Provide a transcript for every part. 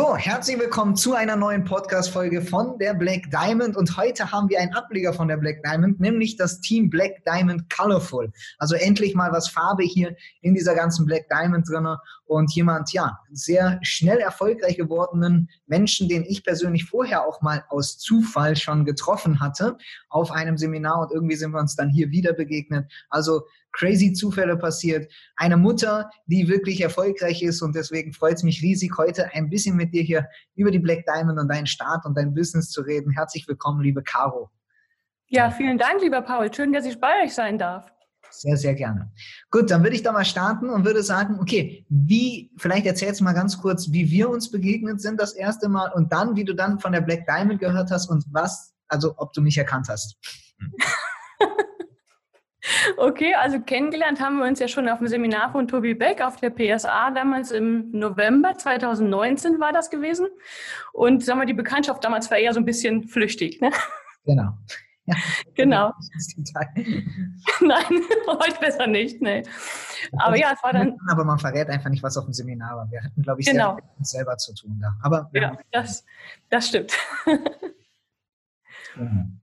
So, herzlich willkommen zu einer neuen Podcast-Folge von der Black Diamond. Und heute haben wir einen Ableger von der Black Diamond, nämlich das Team Black Diamond Colorful. Also endlich mal was Farbe hier in dieser ganzen Black Diamond drin. Und jemand, ja, sehr schnell erfolgreich gewordenen Menschen, den ich persönlich vorher auch mal aus Zufall schon getroffen hatte auf einem Seminar. Und irgendwie sind wir uns dann hier wieder begegnet. Also crazy Zufälle passiert. Eine Mutter, die wirklich erfolgreich ist und deswegen freut es mich riesig, heute ein bisschen mit dir hier über die Black Diamond und deinen Start und dein Business zu reden. Herzlich willkommen, liebe Caro. Ja, vielen Dank, lieber Paul. Schön, dass ich bei euch sein darf. Sehr, sehr gerne. Gut, dann würde ich da mal starten und würde sagen, okay, wie, vielleicht erzählst du mal ganz kurz, wie wir uns begegnet sind das erste Mal und dann, wie du dann von der Black Diamond gehört hast und was, also ob du mich erkannt hast. Okay, also kennengelernt haben wir uns ja schon auf dem Seminar von Tobi Beck auf der PSA damals im November 2019 war das gewesen. Und sagen wir, die Bekanntschaft damals war eher so ein bisschen flüchtig. Ne? Genau. Ja. Genau. Nein, heute besser nicht. Nee. Aber ja, es war dann. Aber man verrät einfach nicht, was auf dem Seminar war. Wir hatten, glaube ich, genau. sehr mit selber zu tun da. Aber ja, das, das stimmt. Mhm.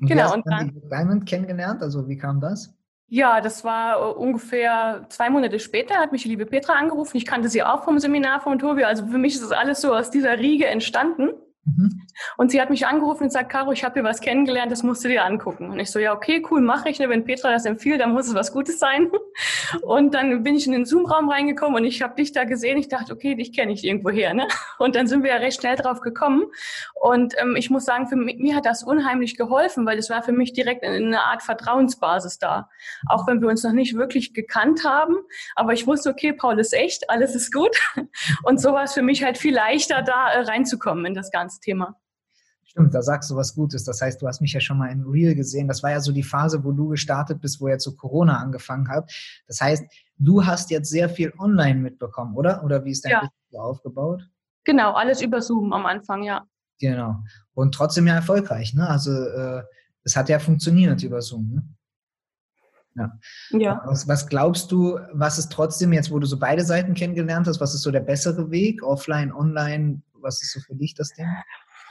Und genau. Und dann Diamond kennengelernt. Also wie kam das? Ja, das war äh, ungefähr zwei Monate später, hat mich die liebe Petra angerufen. Ich kannte sie auch vom Seminar von Tobi. Also für mich ist das alles so aus dieser Riege entstanden. Mhm. Und sie hat mich angerufen und gesagt, Caro, ich habe hier was kennengelernt, das musst du dir angucken. Und ich so, ja, okay, cool, mache ich. Ne? Wenn Petra das empfiehlt, dann muss es was Gutes sein. Und dann bin ich in den Zoom-Raum reingekommen und ich habe dich da gesehen. Ich dachte, okay, dich kenne ich irgendwo her. Ne? Und dann sind wir ja recht schnell drauf gekommen. Und ähm, ich muss sagen, für mich, mir hat das unheimlich geholfen, weil es war für mich direkt eine Art Vertrauensbasis da. Auch wenn wir uns noch nicht wirklich gekannt haben. Aber ich wusste, okay, Paul ist echt, alles ist gut. Und so war es für mich halt viel leichter, da äh, reinzukommen in das Ganze. Thema. Stimmt, da sagst du was Gutes. Das heißt, du hast mich ja schon mal in Real gesehen. Das war ja so die Phase, wo du gestartet bist, wo er zu Corona angefangen hat. Das heißt, du hast jetzt sehr viel online mitbekommen, oder? Oder wie ist dein ja. Business aufgebaut? Genau, alles über Zoom am Anfang, ja. Genau. Und trotzdem ja erfolgreich, ne? Also äh, es hat ja funktioniert über Zoom, ne? Ja. ja. Was, was, glaubst du, was ist trotzdem jetzt, wo du so beide Seiten kennengelernt hast, was ist so der bessere Weg, offline, online? Was ist so für dich das Ding?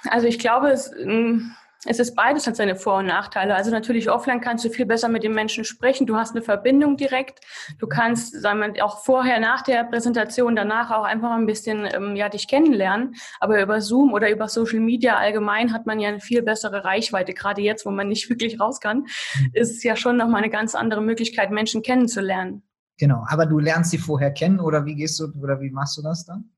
Also ich glaube, es, ähm, es ist beides hat seine Vor- und Nachteile. Also natürlich offline kannst du viel besser mit den Menschen sprechen. Du hast eine Verbindung direkt. Du kannst, sagen wir, auch vorher, nach der Präsentation, danach auch einfach ein bisschen ähm, ja dich kennenlernen. Aber über Zoom oder über Social Media allgemein hat man ja eine viel bessere Reichweite. Gerade jetzt, wo man nicht wirklich raus kann, ist es ja schon nochmal eine ganz andere Möglichkeit, Menschen kennenzulernen. Genau. Aber du lernst sie vorher kennen oder wie gehst du oder wie machst du das dann?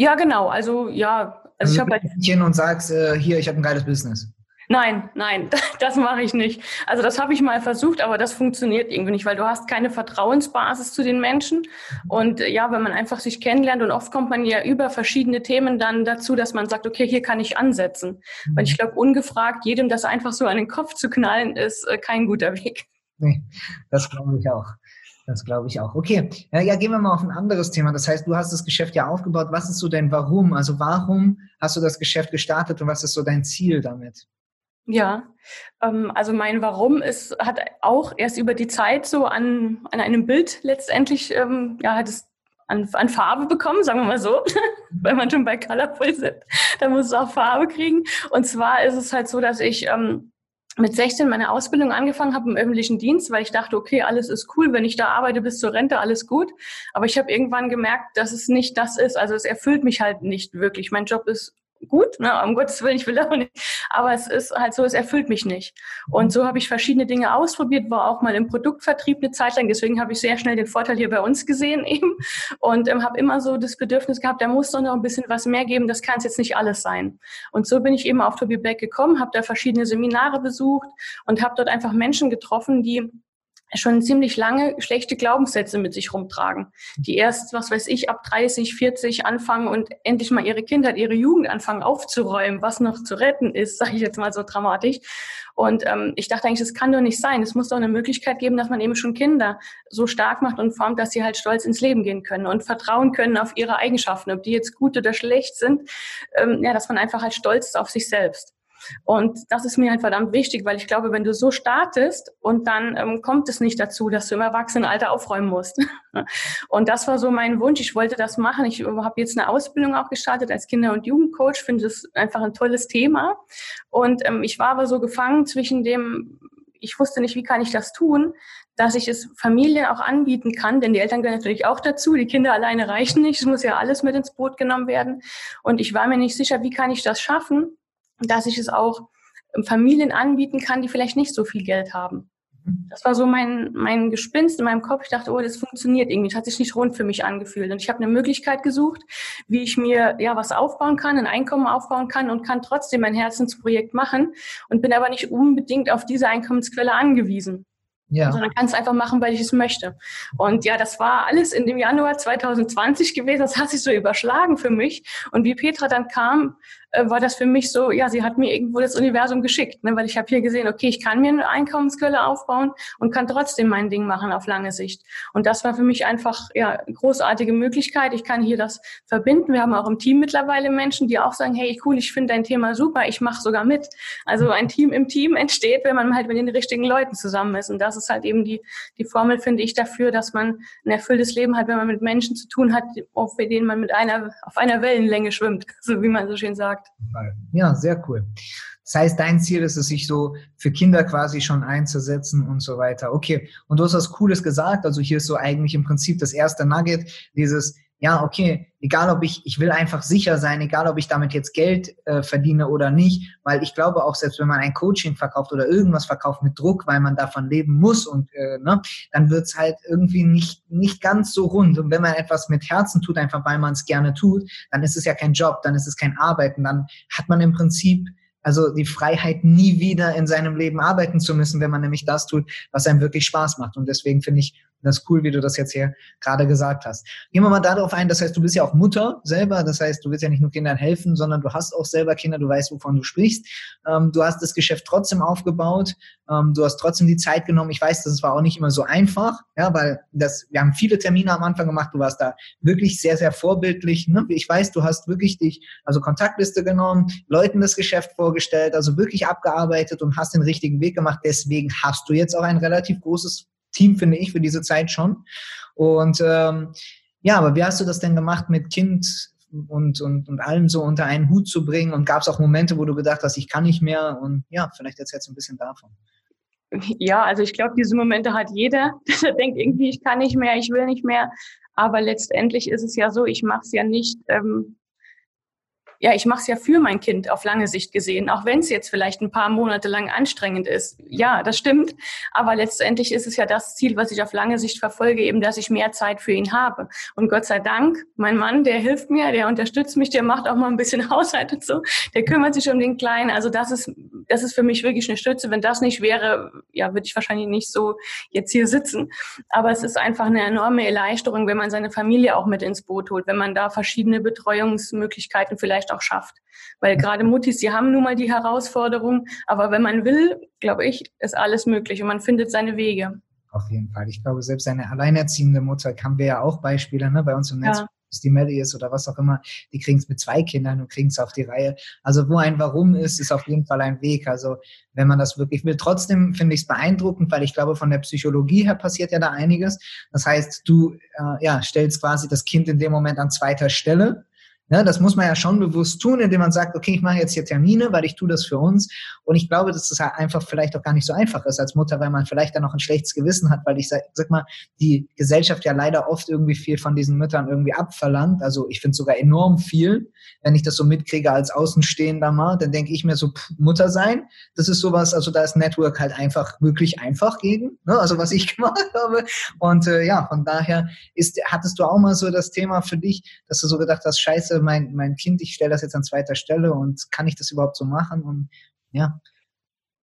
Ja, genau. Also ja, also, also ich habe halt und sagst, äh, hier, ich habe ein geiles Business. Nein, nein, das mache ich nicht. Also das habe ich mal versucht, aber das funktioniert irgendwie nicht, weil du hast keine Vertrauensbasis zu den Menschen. Und äh, ja, wenn man einfach sich kennenlernt und oft kommt man ja über verschiedene Themen dann dazu, dass man sagt, okay, hier kann ich ansetzen. Mhm. Weil ich glaube, ungefragt jedem das einfach so an den Kopf zu knallen, ist äh, kein guter Weg. Nee, das glaube ich auch. Das glaube ich auch. Okay, ja, ja, gehen wir mal auf ein anderes Thema. Das heißt, du hast das Geschäft ja aufgebaut. Was ist so dein Warum? Also warum hast du das Geschäft gestartet und was ist so dein Ziel damit? Ja, ähm, also mein Warum ist, hat auch erst über die Zeit so an, an einem Bild letztendlich, ähm, ja, hat es an, an Farbe bekommen, sagen wir mal so, wenn man schon bei Colorful sind, dann muss es auch Farbe kriegen. Und zwar ist es halt so, dass ich ähm, mit 16 meine Ausbildung angefangen habe im öffentlichen Dienst, weil ich dachte, okay, alles ist cool, wenn ich da arbeite bis zur Rente, alles gut. Aber ich habe irgendwann gemerkt, dass es nicht das ist. Also es erfüllt mich halt nicht wirklich. Mein Job ist gut, ne, um Gottes Willen, ich will auch nicht, aber es ist halt so, es erfüllt mich nicht. Und so habe ich verschiedene Dinge ausprobiert, war auch mal im Produktvertrieb eine Zeit lang, deswegen habe ich sehr schnell den Vorteil hier bei uns gesehen eben und ähm, habe immer so das Bedürfnis gehabt, da muss doch noch ein bisschen was mehr geben, das kann es jetzt nicht alles sein. Und so bin ich eben auf Toby Beck gekommen, habe da verschiedene Seminare besucht und habe dort einfach Menschen getroffen, die schon ziemlich lange schlechte Glaubenssätze mit sich rumtragen, die erst, was weiß ich, ab 30, 40 anfangen und endlich mal ihre Kindheit, ihre Jugend anfangen aufzuräumen, was noch zu retten ist, sage ich jetzt mal so dramatisch. Und ähm, ich dachte eigentlich, das kann doch nicht sein. Es muss doch eine Möglichkeit geben, dass man eben schon Kinder so stark macht und formt, dass sie halt stolz ins Leben gehen können und vertrauen können auf ihre Eigenschaften, ob die jetzt gut oder schlecht sind. Ähm, ja, dass man einfach halt stolz ist auf sich selbst. Und das ist mir halt verdammt wichtig, weil ich glaube, wenn du so startest und dann ähm, kommt es nicht dazu, dass du im Erwachsenenalter aufräumen musst. und das war so mein Wunsch. Ich wollte das machen. Ich habe jetzt eine Ausbildung auch gestartet als Kinder- und Jugendcoach. Finde es einfach ein tolles Thema. Und ähm, ich war aber so gefangen zwischen dem, ich wusste nicht, wie kann ich das tun, dass ich es Familien auch anbieten kann, denn die Eltern gehören natürlich auch dazu. Die Kinder alleine reichen nicht. Es muss ja alles mit ins Boot genommen werden. Und ich war mir nicht sicher, wie kann ich das schaffen, dass ich es auch Familien anbieten kann, die vielleicht nicht so viel Geld haben. Mhm. Das war so mein, mein Gespinst in meinem Kopf. Ich dachte, oh, das funktioniert irgendwie. Das hat sich nicht rund für mich angefühlt. Und ich habe eine Möglichkeit gesucht, wie ich mir ja was aufbauen kann, ein Einkommen aufbauen kann und kann trotzdem mein Herzensprojekt machen und bin aber nicht unbedingt auf diese Einkommensquelle angewiesen. Ja. Sondern kann es einfach machen, weil ich es möchte. Und ja, das war alles in dem Januar 2020 gewesen. Das hat sich so überschlagen für mich. Und wie Petra dann kam, äh, war das für mich so, ja, sie hat mir irgendwo das Universum geschickt, ne? weil ich habe hier gesehen, okay, ich kann mir eine Einkommensquelle aufbauen und kann trotzdem mein Ding machen auf lange Sicht. Und das war für mich einfach ja großartige Möglichkeit. Ich kann hier das verbinden. Wir haben auch im Team mittlerweile Menschen, die auch sagen, hey, cool, ich finde dein Thema super, ich mache sogar mit. Also ein Team im Team entsteht, wenn man halt mit den richtigen Leuten zusammen ist. Und das ist halt eben die, die Formel, finde ich, dafür, dass man ein erfülltes Leben hat, wenn man mit Menschen zu tun hat, auf denen man mit einer, auf einer Wellenlänge schwimmt, so wie man so schön sagt gesagt. Ja, sehr cool. Das heißt, dein Ziel ist es, sich so für Kinder quasi schon einzusetzen und so weiter. Okay, und du hast was Cooles gesagt. Also hier ist so eigentlich im Prinzip das erste Nugget, dieses, ja, okay, egal ob ich, ich will einfach sicher sein, egal ob ich damit jetzt Geld äh, verdiene oder nicht, weil ich glaube auch, selbst wenn man ein Coaching verkauft oder irgendwas verkauft mit Druck, weil man davon leben muss und äh, ne, dann wird's halt irgendwie nicht, nicht ganz so rund. Und wenn man etwas mit Herzen tut, einfach weil man es gerne tut, dann ist es ja kein Job, dann ist es kein Arbeiten, dann hat man im Prinzip also die Freiheit, nie wieder in seinem Leben arbeiten zu müssen, wenn man nämlich das tut, was einem wirklich Spaß macht. Und deswegen finde ich das ist cool, wie du das jetzt hier gerade gesagt hast. Gehen wir mal darauf ein, das heißt, du bist ja auch Mutter selber, das heißt, du willst ja nicht nur Kindern helfen, sondern du hast auch selber Kinder, du weißt, wovon du sprichst. Ähm, du hast das Geschäft trotzdem aufgebaut, ähm, du hast trotzdem die Zeit genommen. Ich weiß, das war auch nicht immer so einfach, ja, weil das, wir haben viele Termine am Anfang gemacht, du warst da wirklich sehr, sehr vorbildlich. Ne? Ich weiß, du hast wirklich dich, also Kontaktliste genommen, Leuten das Geschäft vorgestellt, also wirklich abgearbeitet und hast den richtigen Weg gemacht. Deswegen hast du jetzt auch ein relativ großes Team, finde ich, für diese Zeit schon. Und ähm, ja, aber wie hast du das denn gemacht mit Kind und, und, und allem so unter einen Hut zu bringen? Und gab es auch Momente, wo du gedacht hast, ich kann nicht mehr? Und ja, vielleicht erzählst du ein bisschen davon. Ja, also ich glaube, diese Momente hat jeder, dass er denkt, irgendwie, ich kann nicht mehr, ich will nicht mehr. Aber letztendlich ist es ja so, ich mache es ja nicht, ähm, ja, ich mache es ja für mein Kind auf lange Sicht gesehen, auch wenn es jetzt vielleicht ein paar Monate lang anstrengend ist. Ja, das stimmt. Aber letztendlich ist es ja das Ziel, was ich auf lange Sicht verfolge, eben, dass ich mehr Zeit für ihn habe. Und Gott sei Dank, mein Mann, der hilft mir, der unterstützt mich, der macht auch mal ein bisschen Haushalt und so, der kümmert sich um den Kleinen. Also das ist, das ist für mich wirklich eine Stütze. Wenn das nicht wäre, ja, würde ich wahrscheinlich nicht so jetzt hier sitzen. Aber es ist einfach eine enorme Erleichterung, wenn man seine Familie auch mit ins Boot holt, wenn man da verschiedene Betreuungsmöglichkeiten vielleicht vielleicht auch schafft. Weil gerade Muttis, die haben nun mal die Herausforderung, aber wenn man will, glaube ich, ist alles möglich und man findet seine Wege. Auf jeden Fall. Ich glaube, selbst eine alleinerziehende Mutter haben wir ja auch Beispiele ne, bei uns im Netz. Ja die Melly ist oder was auch immer, die kriegen es mit zwei Kindern und kriegen es auf die Reihe. Also wo ein Warum ist, ist auf jeden Fall ein Weg. Also wenn man das wirklich will. Trotzdem finde ich es beeindruckend, weil ich glaube, von der Psychologie her passiert ja da einiges. Das heißt, du äh, ja, stellst quasi das Kind in dem Moment an zweiter Stelle ja, das muss man ja schon bewusst tun, indem man sagt, okay, ich mache jetzt hier Termine, weil ich tue das für uns. Und ich glaube, dass das halt einfach vielleicht auch gar nicht so einfach ist als Mutter, weil man vielleicht dann noch ein schlechtes Gewissen hat, weil ich sag, sag mal, die Gesellschaft ja leider oft irgendwie viel von diesen Müttern irgendwie abverlangt. Also ich finde sogar enorm viel. Wenn ich das so mitkriege als Außenstehender mal, dann denke ich mir so, Mutter sein, das ist sowas, also da ist Network halt einfach wirklich einfach gegen, ne? also was ich gemacht habe. Und äh, ja, von daher ist, hattest du auch mal so das Thema für dich, dass du so gedacht hast, scheiße, mein, mein Kind, ich stelle das jetzt an zweiter Stelle und kann ich das überhaupt so machen? Und ja.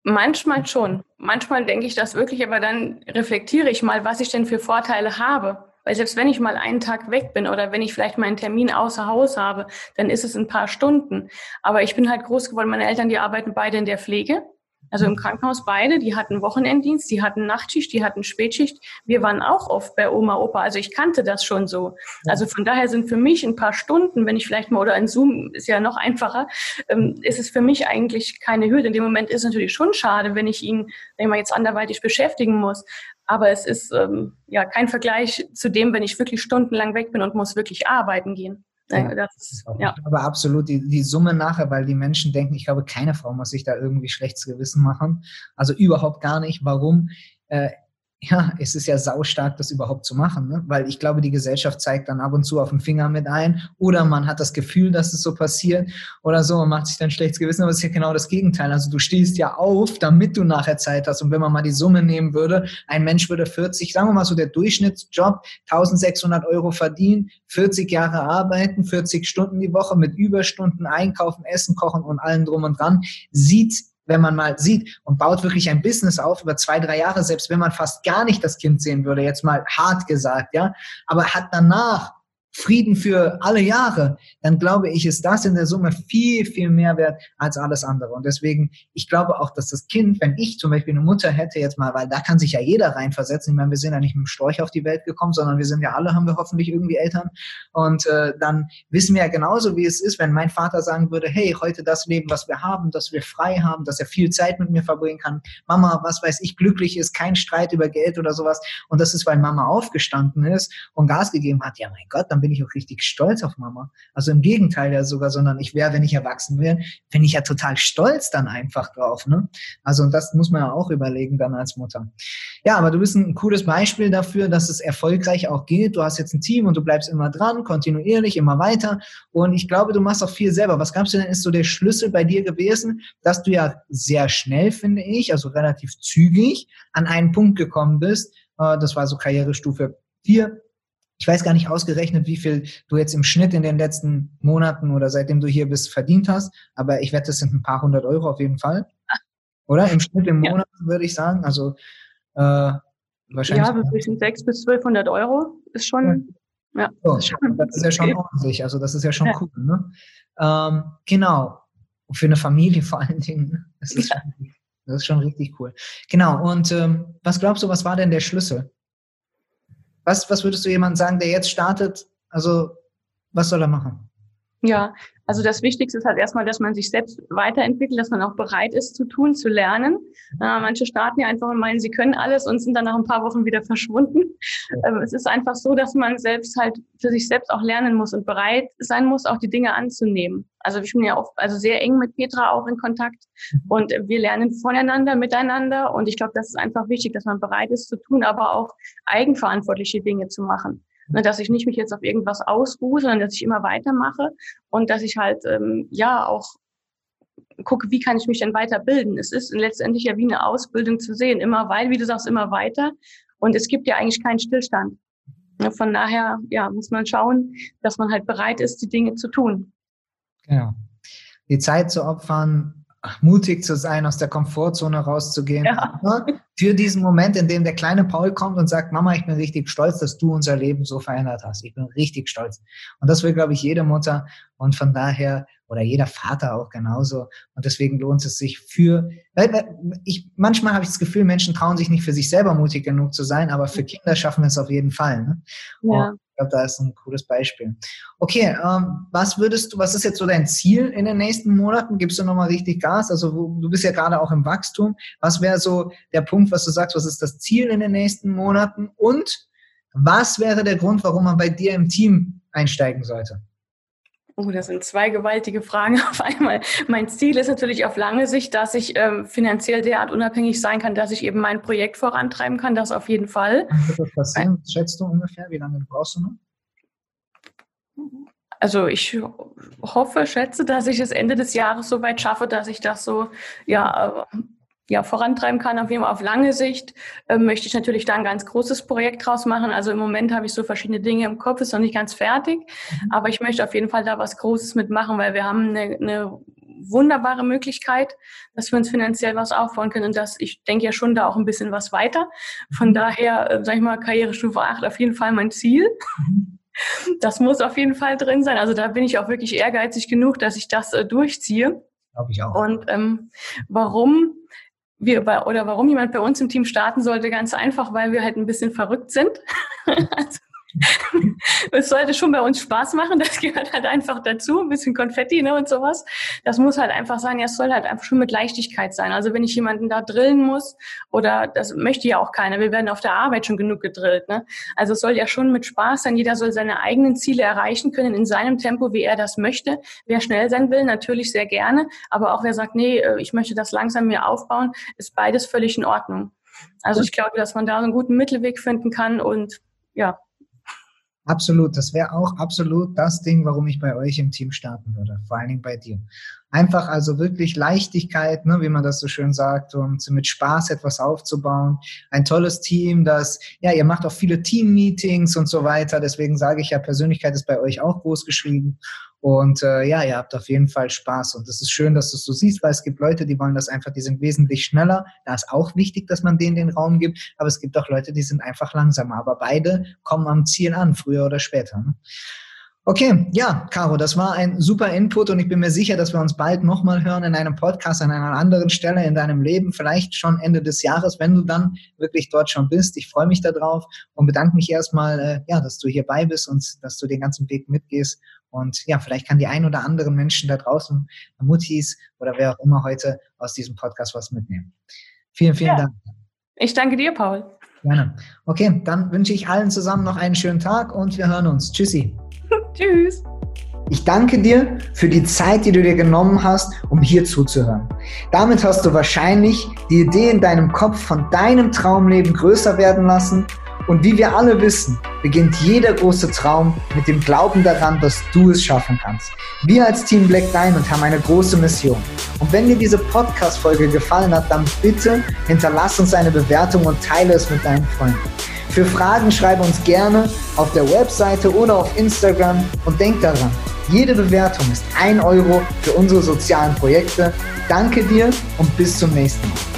Manchmal schon. Manchmal denke ich das wirklich, aber dann reflektiere ich mal, was ich denn für Vorteile habe. Weil selbst wenn ich mal einen Tag weg bin oder wenn ich vielleicht meinen Termin außer Haus habe, dann ist es ein paar Stunden. Aber ich bin halt groß geworden, meine Eltern, die arbeiten beide in der Pflege. Also im Krankenhaus beide, die hatten Wochenenddienst, die hatten Nachtschicht, die hatten Spätschicht. Wir waren auch oft bei Oma, Opa. Also ich kannte das schon so. Also von daher sind für mich ein paar Stunden, wenn ich vielleicht mal, oder ein Zoom ist ja noch einfacher, ähm, ist es für mich eigentlich keine Hürde. In dem Moment ist es natürlich schon schade, wenn ich ihn, wenn ich mal jetzt anderweitig beschäftigen muss. Aber es ist ähm, ja kein Vergleich zu dem, wenn ich wirklich stundenlang weg bin und muss wirklich arbeiten gehen. Ja, das, ja. Aber absolut die, die Summe nachher, weil die Menschen denken, ich glaube, keine Frau muss sich da irgendwie schlechtes Gewissen machen. Also überhaupt gar nicht. Warum? Äh, ja, es ist ja saustark, das überhaupt zu machen, ne? weil ich glaube, die Gesellschaft zeigt dann ab und zu auf den Finger mit ein oder man hat das Gefühl, dass es so passiert oder so und macht sich dann schlechtes Gewissen, aber es ist ja genau das Gegenteil. Also du stehst ja auf, damit du nachher Zeit hast und wenn man mal die Summe nehmen würde, ein Mensch würde 40, sagen wir mal so der Durchschnittsjob, 1600 Euro verdienen, 40 Jahre arbeiten, 40 Stunden die Woche mit Überstunden, einkaufen, essen, kochen und allem drum und dran, sieht wenn man mal sieht und baut wirklich ein Business auf über zwei, drei Jahre, selbst wenn man fast gar nicht das Kind sehen würde, jetzt mal hart gesagt, ja, aber hat danach Frieden für alle Jahre, dann glaube ich, ist das in der Summe viel, viel mehr wert als alles andere. Und deswegen, ich glaube auch, dass das Kind, wenn ich zum Beispiel eine Mutter hätte jetzt mal, weil da kann sich ja jeder reinversetzen. Ich meine, wir sind ja nicht mit dem Storch auf die Welt gekommen, sondern wir sind ja alle, haben wir hoffentlich irgendwie Eltern. Und äh, dann wissen wir ja genauso, wie es ist, wenn mein Vater sagen würde, hey, heute das Leben, was wir haben, dass wir frei haben, dass er viel Zeit mit mir verbringen kann. Mama, was weiß ich, glücklich ist, kein Streit über Geld oder sowas. Und das ist, weil Mama aufgestanden ist und Gas gegeben hat. Ja, mein Gott, dann bin bin ich auch richtig stolz auf Mama. Also im Gegenteil ja sogar, sondern ich wäre, wenn ich erwachsen wäre, bin ich ja total stolz dann einfach drauf. Ne? Also und das muss man ja auch überlegen dann als Mutter. Ja, aber du bist ein cooles Beispiel dafür, dass es erfolgreich auch geht. Du hast jetzt ein Team und du bleibst immer dran, kontinuierlich, immer weiter. Und ich glaube, du machst auch viel selber. Was glaubst du denn, ist so der Schlüssel bei dir gewesen, dass du ja sehr schnell, finde ich, also relativ zügig an einen Punkt gekommen bist. Äh, das war so Karrierestufe 4, ich weiß gar nicht ausgerechnet, wie viel du jetzt im Schnitt in den letzten Monaten oder seitdem du hier bist verdient hast, aber ich wette, das sind ein paar hundert Euro auf jeden Fall. Oder? Im Schnitt im Monat, ja. würde ich sagen. Also äh, wahrscheinlich. Ja, zwischen 600 bis 1200 Euro ist schon. Ja, so, ist schon das ist ja schon ordentlich. Also das ist ja schon ja. cool. Ne? Ähm, genau. Für eine Familie vor allen Dingen. Das ist, ja. schon, das ist schon richtig cool. Genau. Und ähm, was glaubst du, was war denn der Schlüssel? Was, was würdest du jemandem sagen, der jetzt startet? Also, was soll er machen? Ja, also das Wichtigste ist halt erstmal, dass man sich selbst weiterentwickelt, dass man auch bereit ist zu tun, zu lernen. Äh, manche starten ja einfach und meinen, sie können alles und sind dann nach ein paar Wochen wieder verschwunden. Ähm, es ist einfach so, dass man selbst halt für sich selbst auch lernen muss und bereit sein muss, auch die Dinge anzunehmen. Also ich bin ja auch also sehr eng mit Petra auch in Kontakt und wir lernen voneinander, miteinander und ich glaube, das ist einfach wichtig, dass man bereit ist zu tun, aber auch eigenverantwortliche Dinge zu machen. Ne, dass ich nicht mich jetzt auf irgendwas ausruhe, sondern dass ich immer weitermache und dass ich halt ähm, ja auch gucke, wie kann ich mich denn weiterbilden. Es ist letztendlich ja wie eine Ausbildung zu sehen, immer weil, wie du sagst, immer weiter. Und es gibt ja eigentlich keinen Stillstand. Ne, von daher ja, muss man schauen, dass man halt bereit ist, die Dinge zu tun. Genau. Die Zeit zu opfern, mutig zu sein, aus der Komfortzone rauszugehen. Ja. Für diesen Moment, in dem der kleine Paul kommt und sagt, Mama, ich bin richtig stolz, dass du unser Leben so verändert hast. Ich bin richtig stolz. Und das will, glaube ich, jede Mutter. Und von daher, oder jeder Vater auch genauso. Und deswegen lohnt es sich für, ich, manchmal habe ich das Gefühl, Menschen trauen sich nicht für sich selber mutig genug zu sein, aber für Kinder schaffen wir es auf jeden Fall. Ne? Ja. Und glaube, da ist ein cooles Beispiel. Okay, ähm, was würdest du, was ist jetzt so dein Ziel in den nächsten Monaten? Gibst du nochmal richtig Gas? Also wo, du bist ja gerade auch im Wachstum. Was wäre so der Punkt, was du sagst, was ist das Ziel in den nächsten Monaten? Und was wäre der Grund, warum man bei dir im Team einsteigen sollte? Oh, das sind zwei gewaltige Fragen auf einmal. Mein Ziel ist natürlich auf lange Sicht, dass ich ähm, finanziell derart unabhängig sein kann, dass ich eben mein Projekt vorantreiben kann. Das auf jeden Fall. Wird das passieren? Schätzt du ungefähr? Wie lange brauchst du noch? Also ich hoffe, schätze, dass ich es Ende des Jahres so weit schaffe, dass ich das so ja äh, ja, vorantreiben kann, auf jeden Fall auf lange Sicht, äh, möchte ich natürlich da ein ganz großes Projekt draus machen. Also im Moment habe ich so verschiedene Dinge im Kopf, ist noch nicht ganz fertig, mhm. aber ich möchte auf jeden Fall da was Großes mitmachen, weil wir haben eine, eine wunderbare Möglichkeit, dass wir uns finanziell was aufbauen können. Und das, ich denke ja schon da auch ein bisschen was weiter. Von daher, äh, sag ich mal, Karrierestufe 8 auf jeden Fall mein Ziel. Das muss auf jeden Fall drin sein. Also da bin ich auch wirklich ehrgeizig genug, dass ich das äh, durchziehe. Glaube ich auch. Und ähm, warum? Wir bei, oder warum jemand bei uns im Team starten sollte, ganz einfach, weil wir halt ein bisschen verrückt sind. also, es sollte schon bei uns Spaß machen, das gehört halt einfach dazu, ein bisschen Konfetti ne, und sowas. Das muss halt einfach sein, ja, es soll halt einfach schon mit Leichtigkeit sein. Also wenn ich jemanden da drillen muss, oder das möchte ja auch keiner, wir werden auf der Arbeit schon genug gedrillt. Ne? Also es soll ja schon mit Spaß sein, jeder soll seine eigenen Ziele erreichen können in seinem Tempo, wie er das möchte. Wer schnell sein will, natürlich sehr gerne, aber auch wer sagt, nee, äh, ich möchte das langsam mir aufbauen, ist beides völlig in Ordnung. Also ich glaube, dass man da so einen guten Mittelweg finden kann und ja, Absolut, das wäre auch absolut das Ding, warum ich bei euch im Team starten würde, vor allen Dingen bei dir. Einfach also wirklich Leichtigkeit, ne, wie man das so schön sagt, und mit Spaß etwas aufzubauen. Ein tolles Team, das, ja, ihr macht auch viele Team-Meetings und so weiter. Deswegen sage ich ja, Persönlichkeit ist bei euch auch groß geschrieben. Und äh, ja, ihr habt auf jeden Fall Spaß. Und es ist schön, dass du es so siehst, weil es gibt Leute, die wollen das einfach, die sind wesentlich schneller. Da ist auch wichtig, dass man denen den Raum gibt. Aber es gibt auch Leute, die sind einfach langsamer. Aber beide kommen am Ziel an, früher oder später. Ne? Okay, ja, Caro, das war ein super Input und ich bin mir sicher, dass wir uns bald nochmal hören in einem Podcast an einer anderen Stelle in deinem Leben, vielleicht schon Ende des Jahres, wenn du dann wirklich dort schon bist. Ich freue mich darauf und bedanke mich erstmal, äh, ja, dass du hierbei bist und dass du den ganzen Weg mitgehst. Und ja, vielleicht kann die ein oder anderen Menschen da draußen, Muttis oder wer auch immer heute aus diesem Podcast was mitnehmen. Vielen, vielen ja. Dank. Ich danke dir, Paul. Gerne. Okay, dann wünsche ich allen zusammen noch einen schönen Tag und wir hören uns. Tschüssi. Tschüss. Ich danke dir für die Zeit, die du dir genommen hast, um hier zuzuhören. Damit hast du wahrscheinlich die Idee in deinem Kopf von deinem Traumleben größer werden lassen. Und wie wir alle wissen, beginnt jeder große Traum mit dem Glauben daran, dass du es schaffen kannst. Wir als Team Black Diamond haben eine große Mission. Und wenn dir diese Podcast-Folge gefallen hat, dann bitte hinterlass uns eine Bewertung und teile es mit deinen Freunden. Für Fragen schreibe uns gerne auf der Webseite oder auf Instagram und denk daran, jede Bewertung ist ein Euro für unsere sozialen Projekte. Danke dir und bis zum nächsten Mal.